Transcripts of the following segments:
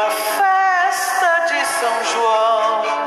uma festa de São João.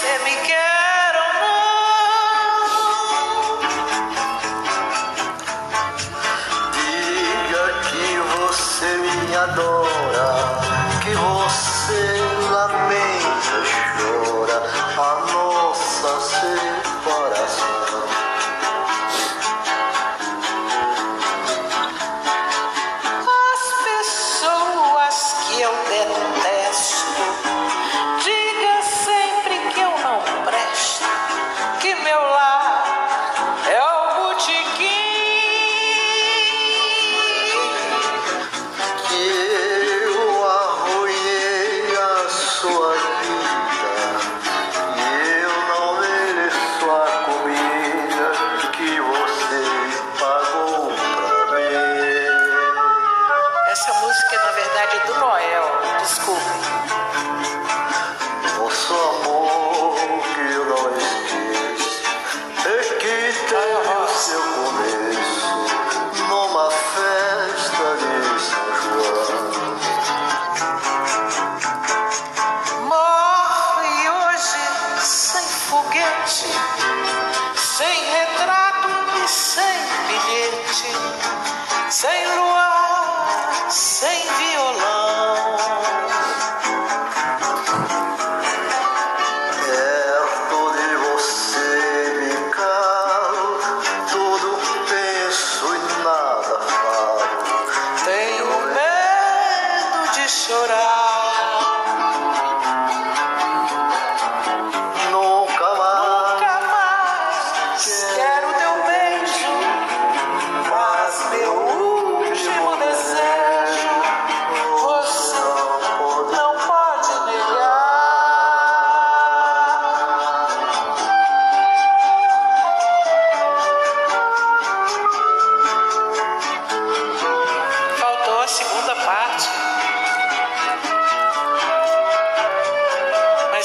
você me quer ou não. Diga que você me adora, que você sem retrato e sem bilhete, sem luar, sem violão. Perto de você me calo, tudo penso e nada falo. Tenho medo de chorar.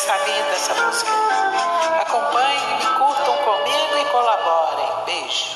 essa linda essa música. Acompanhem, curtam comigo e colaborem. Beijo.